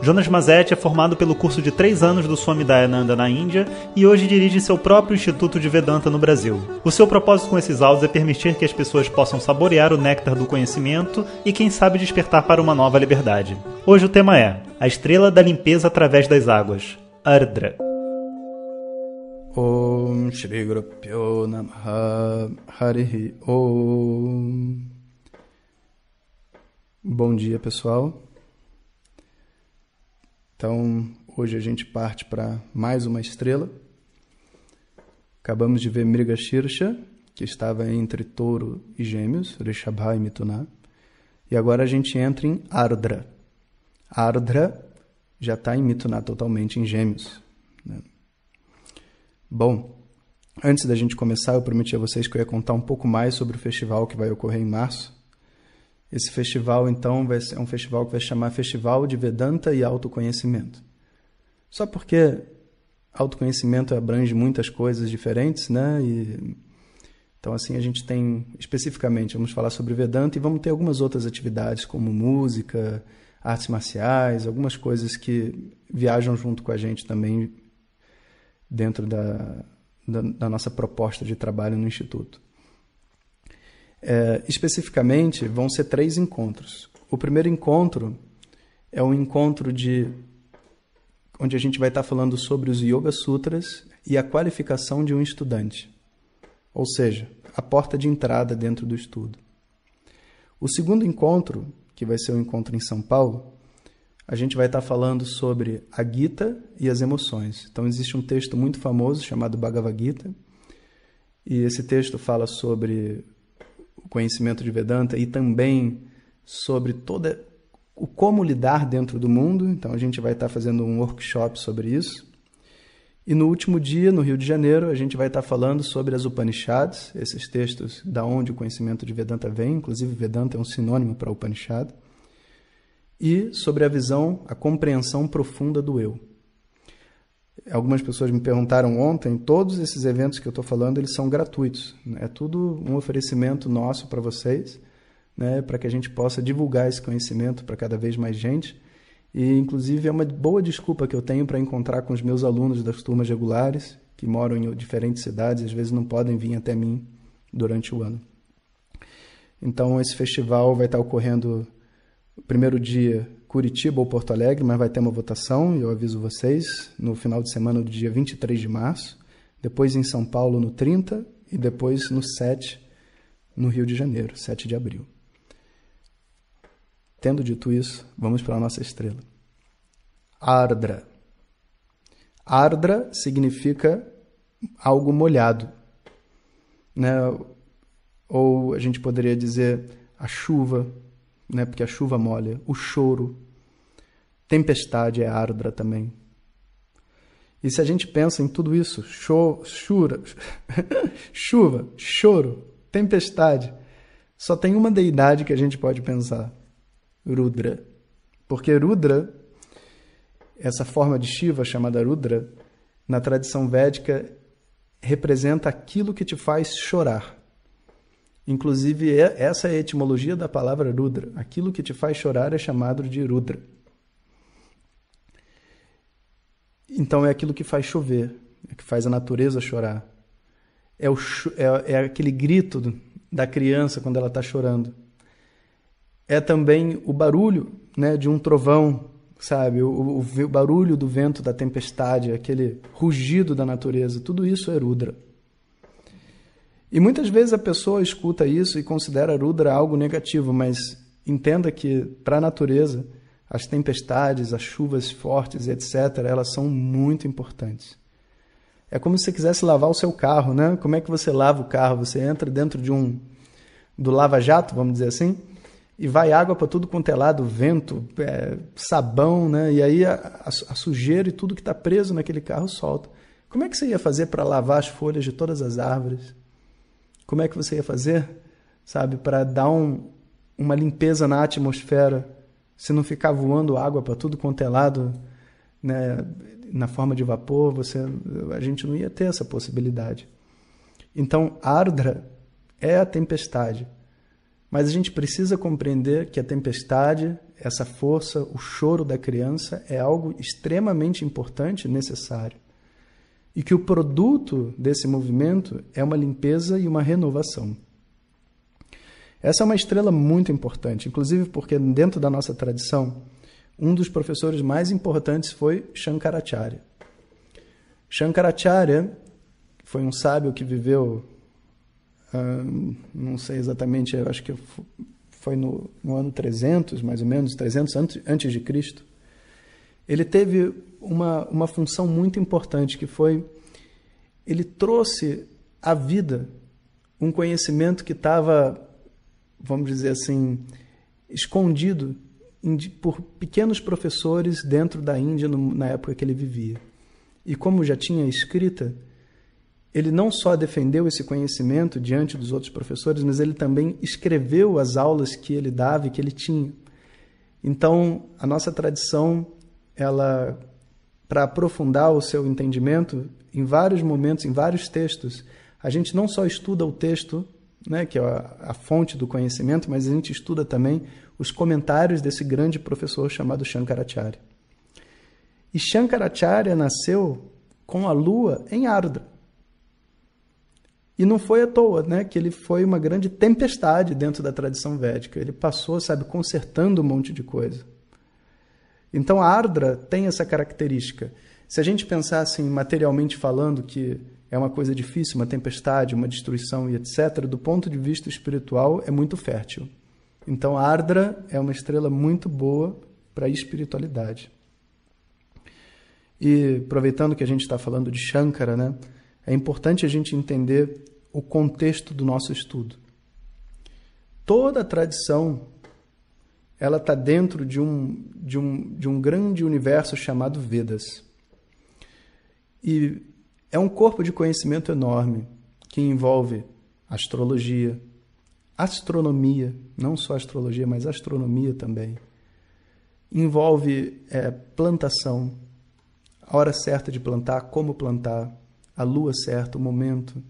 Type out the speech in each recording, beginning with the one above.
Jonas Mazetti é formado pelo curso de três anos do Swami Dayananda na Índia e hoje dirige seu próprio Instituto de Vedanta no Brasil. O seu propósito com esses áudios é permitir que as pessoas possam saborear o néctar do conhecimento e, quem sabe, despertar para uma nova liberdade. Hoje o tema é A Estrela da Limpeza através das Águas, Ardra. Om Shri Harihi Om Bom dia pessoal Então hoje a gente parte para mais uma estrela Acabamos de ver Mrigashirsha que estava entre touro e gêmeos Rishabha e Mituna e agora a gente entra em Ardra Ardra já está em Mituna totalmente em gêmeos né? Bom, antes da gente começar, eu prometi a vocês que eu ia contar um pouco mais sobre o festival que vai ocorrer em março. Esse festival, então, vai ser um festival que vai chamar Festival de Vedanta e Autoconhecimento. Só porque autoconhecimento abrange muitas coisas diferentes, né? E, então, assim, a gente tem, especificamente, vamos falar sobre Vedanta e vamos ter algumas outras atividades, como música, artes marciais, algumas coisas que viajam junto com a gente também dentro da, da, da nossa proposta de trabalho no Instituto. É, especificamente, vão ser três encontros. O primeiro encontro é um encontro de onde a gente vai estar falando sobre os Yoga Sutras e a qualificação de um estudante, ou seja, a porta de entrada dentro do estudo. O segundo encontro, que vai ser o um encontro em São Paulo, a gente vai estar falando sobre a Gita e as emoções. Então, existe um texto muito famoso chamado Bhagavad Gita, e esse texto fala sobre conhecimento de Vedanta e também sobre toda o como lidar dentro do mundo. Então, a gente vai estar fazendo um workshop sobre isso. E no último dia, no Rio de Janeiro, a gente vai estar falando sobre as Upanishads, esses textos da onde o conhecimento de Vedanta vem. Inclusive, Vedanta é um sinônimo para Upanishad e sobre a visão, a compreensão profunda do eu. Algumas pessoas me perguntaram ontem, todos esses eventos que eu estou falando, eles são gratuitos. É tudo um oferecimento nosso para vocês, né, para que a gente possa divulgar esse conhecimento para cada vez mais gente. E, inclusive, é uma boa desculpa que eu tenho para encontrar com os meus alunos das turmas regulares, que moram em diferentes cidades, às vezes não podem vir até mim durante o ano. Então, esse festival vai estar ocorrendo primeiro dia Curitiba ou Porto Alegre, mas vai ter uma votação, eu aviso vocês, no final de semana do dia 23 de março, depois em São Paulo no 30 e depois no 7 no Rio de Janeiro, 7 de abril. Tendo dito isso, vamos para a nossa estrela. Ardra. Ardra significa algo molhado. Né? Ou a gente poderia dizer a chuva, né? porque a chuva molha, o choro, tempestade é ardra também. E se a gente pensa em tudo isso, cho, chura, chuva, choro, tempestade, só tem uma deidade que a gente pode pensar: Rudra. Porque Rudra, essa forma de Shiva chamada Rudra, na tradição védica, representa aquilo que te faz chorar. Inclusive, essa é a etimologia da palavra Rudra. Aquilo que te faz chorar é chamado de Rudra. Então, é aquilo que faz chover, é que faz a natureza chorar. É, o, é, é aquele grito da criança quando ela está chorando. É também o barulho né, de um trovão, sabe? O, o, o barulho do vento da tempestade, aquele rugido da natureza. Tudo isso é Rudra. E muitas vezes a pessoa escuta isso e considera Rudra algo negativo, mas entenda que para a natureza as tempestades, as chuvas fortes, etc., elas são muito importantes. É como se você quisesse lavar o seu carro, né? Como é que você lava o carro? Você entra dentro de um do lava-jato, vamos dizer assim, e vai água para tudo quanto é lado, vento, é, sabão, né? E aí a, a, a sujeira e tudo que está preso naquele carro solta. Como é que você ia fazer para lavar as folhas de todas as árvores? Como é que você ia fazer, sabe, para dar um, uma limpeza na atmosfera Se não ficar voando água para tudo quanto é lado, né, na forma de vapor, você, a gente não ia ter essa possibilidade. Então, Ardra é a tempestade. Mas a gente precisa compreender que a tempestade, essa força, o choro da criança é algo extremamente importante e necessário. E que o produto desse movimento é uma limpeza e uma renovação. Essa é uma estrela muito importante, inclusive porque dentro da nossa tradição, um dos professores mais importantes foi Shankaracharya. Shankaracharya foi um sábio que viveu, hum, não sei exatamente, acho que foi no, no, ano 300, mais ou menos, 300 antes, antes de Cristo. Ele teve uma, uma função muito importante que foi ele trouxe à vida um conhecimento que estava vamos dizer assim, escondido por pequenos professores dentro da Índia na época que ele vivia. E como já tinha escrita, ele não só defendeu esse conhecimento diante dos outros professores, mas ele também escreveu as aulas que ele dava e que ele tinha. Então, a nossa tradição, ela para aprofundar o seu entendimento, em vários momentos, em vários textos, a gente não só estuda o texto né, que é a, a fonte do conhecimento, mas a gente estuda também os comentários desse grande professor chamado Shankaracharya. E Shankaracharya nasceu com a lua em Ardra. E não foi à toa, né, que ele foi uma grande tempestade dentro da tradição védica. Ele passou, sabe, consertando um monte de coisa. Então a Ardra tem essa característica. Se a gente pensasse assim, materialmente falando que é uma coisa difícil, uma tempestade, uma destruição e etc., do ponto de vista espiritual, é muito fértil. Então, Ardra é uma estrela muito boa para a espiritualidade. E aproveitando que a gente está falando de Shankara, né, é importante a gente entender o contexto do nosso estudo. Toda a tradição ela está dentro de um, de, um, de um grande universo chamado Vedas. E é um corpo de conhecimento enorme que envolve astrologia, astronomia, não só astrologia, mas astronomia também. Envolve é, plantação, a hora certa de plantar, como plantar, a lua certa, o momento.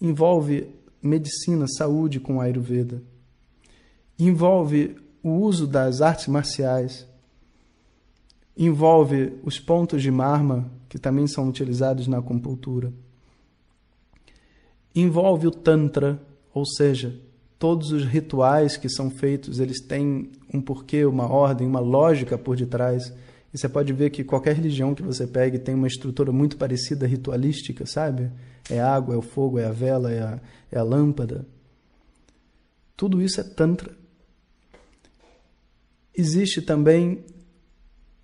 Envolve medicina, saúde com Ayurveda. Envolve o uso das artes marciais. Envolve os pontos de marma que também são utilizados na acupuntura. Envolve o Tantra, ou seja, todos os rituais que são feitos, eles têm um porquê, uma ordem, uma lógica por detrás. E você pode ver que qualquer religião que você pegue tem uma estrutura muito parecida ritualística, sabe? É água, é o fogo, é a vela, é a, é a lâmpada. Tudo isso é Tantra. Existe também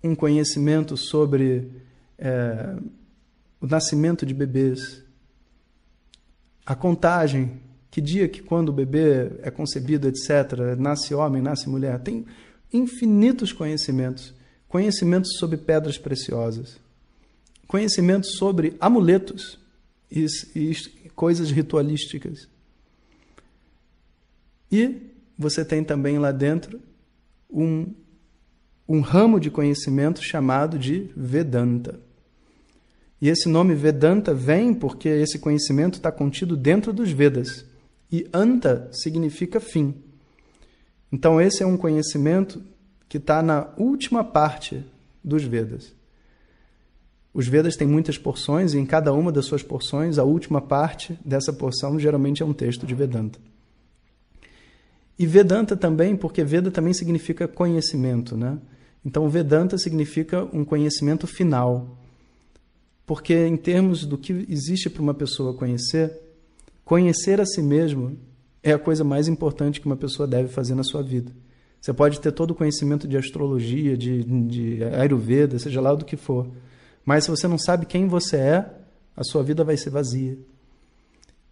um conhecimento sobre é, o nascimento de bebês, a contagem, que dia que quando o bebê é concebido, etc., nasce homem, nasce mulher. Tem infinitos conhecimentos. Conhecimentos sobre pedras preciosas, conhecimentos sobre amuletos e, e coisas ritualísticas. E você tem também lá dentro um, um ramo de conhecimento chamado de Vedanta. E esse nome Vedanta vem porque esse conhecimento está contido dentro dos Vedas. E Anta significa fim. Então, esse é um conhecimento que está na última parte dos Vedas. Os Vedas têm muitas porções e em cada uma das suas porções, a última parte dessa porção geralmente é um texto de Vedanta. E Vedanta também, porque Veda também significa conhecimento, né? Então Vedanta significa um conhecimento final. Porque, em termos do que existe para uma pessoa conhecer, conhecer a si mesmo é a coisa mais importante que uma pessoa deve fazer na sua vida. Você pode ter todo o conhecimento de astrologia, de, de Ayurveda, seja lá do que for. Mas se você não sabe quem você é, a sua vida vai ser vazia.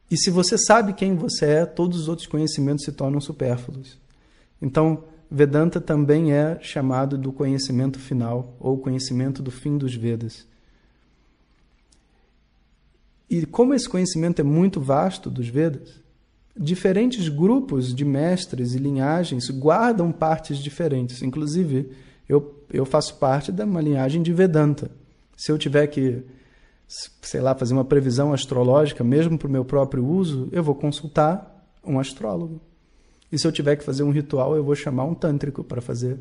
E se você sabe quem você é, todos os outros conhecimentos se tornam supérfluos. Então, Vedanta também é chamado do conhecimento final, ou conhecimento do fim dos Vedas. E como esse conhecimento é muito vasto dos Vedas, diferentes grupos de mestres e linhagens guardam partes diferentes. Inclusive, eu, eu faço parte de uma linhagem de Vedanta. Se eu tiver que, sei lá, fazer uma previsão astrológica, mesmo para o meu próprio uso, eu vou consultar um astrólogo. E se eu tiver que fazer um ritual, eu vou chamar um tântrico para fazer.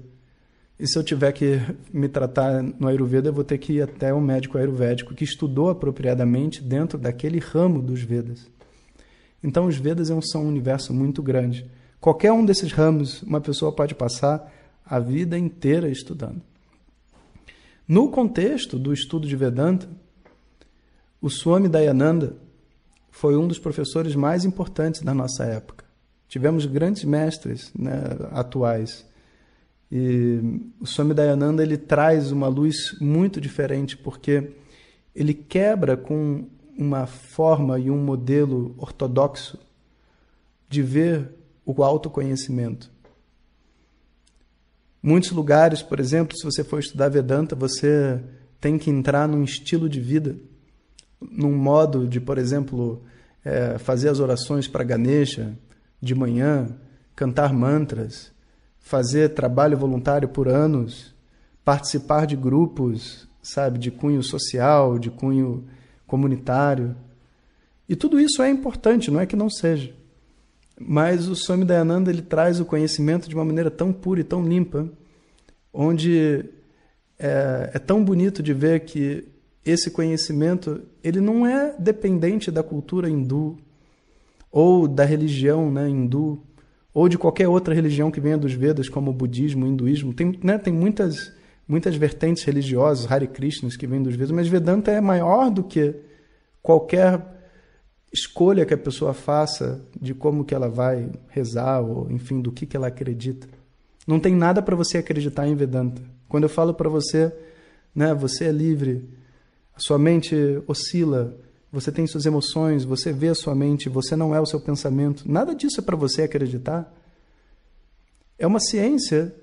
E se eu tiver que me tratar no Ayurveda, eu vou ter que ir até um médico ayurvédico que estudou apropriadamente dentro daquele ramo dos Vedas. Então, os Vedas são um universo muito grande. Qualquer um desses ramos, uma pessoa pode passar a vida inteira estudando. No contexto do estudo de Vedanta, o Swami Dayananda foi um dos professores mais importantes da nossa época. Tivemos grandes mestres né, atuais. E o Swami Dayananda ele traz uma luz muito diferente, porque ele quebra com uma forma e um modelo ortodoxo de ver o autoconhecimento. Muitos lugares, por exemplo, se você for estudar Vedanta, você tem que entrar num estilo de vida, num modo de, por exemplo, é, fazer as orações para Ganesha de manhã, cantar mantras, fazer trabalho voluntário por anos, participar de grupos, sabe, de cunho social, de cunho comunitário. E tudo isso é importante, não é que não seja. Mas o Swami Dayananda ele traz o conhecimento de uma maneira tão pura e tão limpa, onde é, é tão bonito de ver que esse conhecimento ele não é dependente da cultura hindu ou da religião né, hindu ou de qualquer outra religião que venha dos Vedas, como o budismo, o hinduísmo. Tem, né, tem muitas muitas vertentes religiosas, Hare Krishnas, que vêm dos Vedas, mas Vedanta é maior do que qualquer escolha que a pessoa faça de como que ela vai rezar ou enfim do que que ela acredita. Não tem nada para você acreditar em Vedanta. Quando eu falo para você, né, você é livre, a sua mente oscila, você tem suas emoções, você vê a sua mente, você não é o seu pensamento. Nada disso é para você acreditar. É uma ciência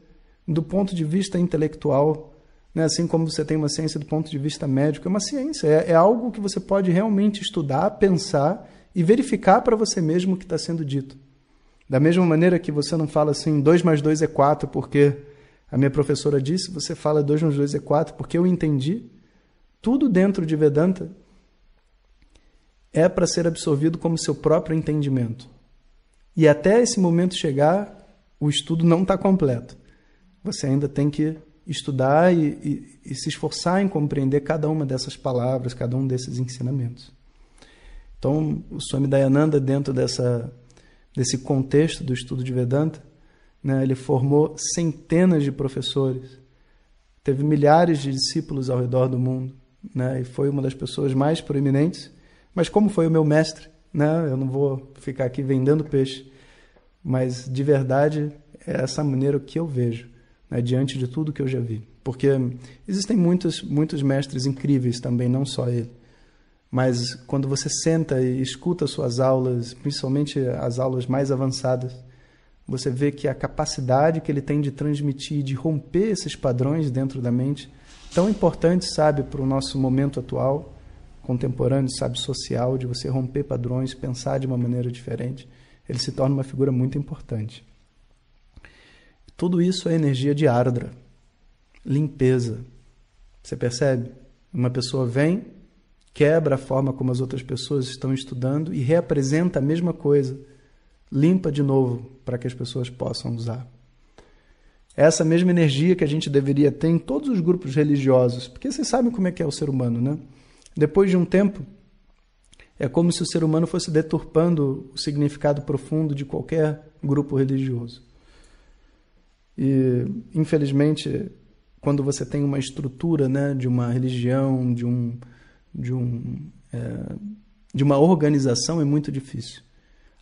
do ponto de vista intelectual, né? assim como você tem uma ciência do ponto de vista médico, é uma ciência, é, é algo que você pode realmente estudar, pensar e verificar para você mesmo o que está sendo dito. Da mesma maneira que você não fala assim, 2 mais 2 é 4 porque a minha professora disse, você fala 2 mais 2 é 4 porque eu entendi. Tudo dentro de Vedanta é para ser absorvido como seu próprio entendimento. E até esse momento chegar, o estudo não está completo. Você ainda tem que estudar e, e, e, se esforçar em compreender cada uma dessas palavras, cada um desses ensinamentos. Então, o Swami Dayananda, dentro dessa, desse contexto do estudo de Vedanta, né, ele formou centenas de professores, teve milhares de discípulos ao redor do mundo, né, e foi uma das pessoas mais proeminentes. Mas como foi o meu mestre, né, eu não vou ficar aqui vendendo peixe, mas de verdade é essa maneira que eu vejo né, diante de tudo que eu já vi. Porque existem muitos, muitos mestres incríveis também, não só ele. Mas quando você senta e escuta suas aulas, principalmente as aulas mais avançadas, você vê que a capacidade que ele tem de transmitir, de romper esses padrões dentro da mente, tão importante, sabe, para o nosso momento atual, contemporâneo, sabe, social, de você romper padrões, pensar de uma maneira diferente, ele se torna uma figura muito importante. Tudo isso é energia de ardra, limpeza. Você percebe? Uma pessoa vem, quebra a forma como as outras pessoas estão estudando e reapresenta a mesma coisa, limpa de novo para que as pessoas possam usar. Essa mesma energia que a gente deveria ter em todos os grupos religiosos, porque vocês sabem como é que é o ser humano, né? Depois de um tempo, é como se o ser humano fosse deturpando o significado profundo de qualquer grupo religioso. E, infelizmente, quando você tem uma estrutura né, de uma religião, de, um, de, um, é, de uma organização, é muito difícil.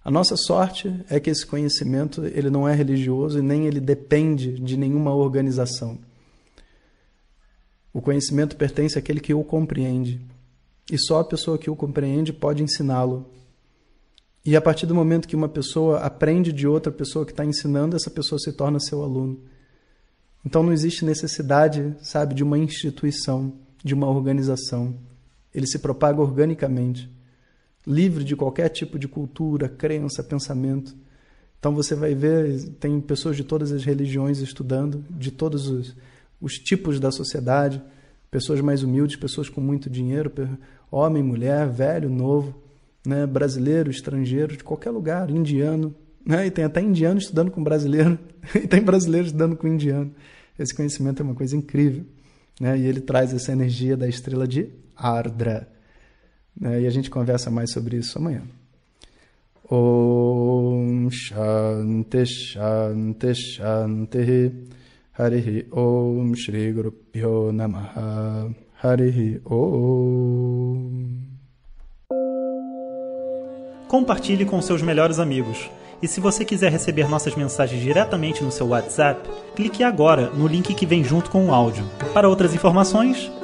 A nossa sorte é que esse conhecimento ele não é religioso e nem ele depende de nenhuma organização. O conhecimento pertence àquele que o compreende. E só a pessoa que o compreende pode ensiná-lo e a partir do momento que uma pessoa aprende de outra pessoa que está ensinando, essa pessoa se torna seu aluno. Então não existe necessidade, sabe, de uma instituição, de uma organização. Ele se propaga organicamente. Livre de qualquer tipo de cultura, crença, pensamento. Então você vai ver, tem pessoas de todas as religiões estudando, de todos os, os tipos da sociedade, pessoas mais humildes, pessoas com muito dinheiro, homem, mulher, velho, novo, né, brasileiro, estrangeiro, de qualquer lugar, indiano, né, e tem até indiano estudando com brasileiro, e tem brasileiro estudando com indiano. Esse conhecimento é uma coisa incrível. Né, e ele traz essa energia da estrela de Ardra. Né, e a gente conversa mais sobre isso amanhã. Om Shanti Shanti Shanti Harihi Om Shri Guru Pyo Namaha Harihi Om Compartilhe com seus melhores amigos. E se você quiser receber nossas mensagens diretamente no seu WhatsApp, clique agora no link que vem junto com o áudio. Para outras informações,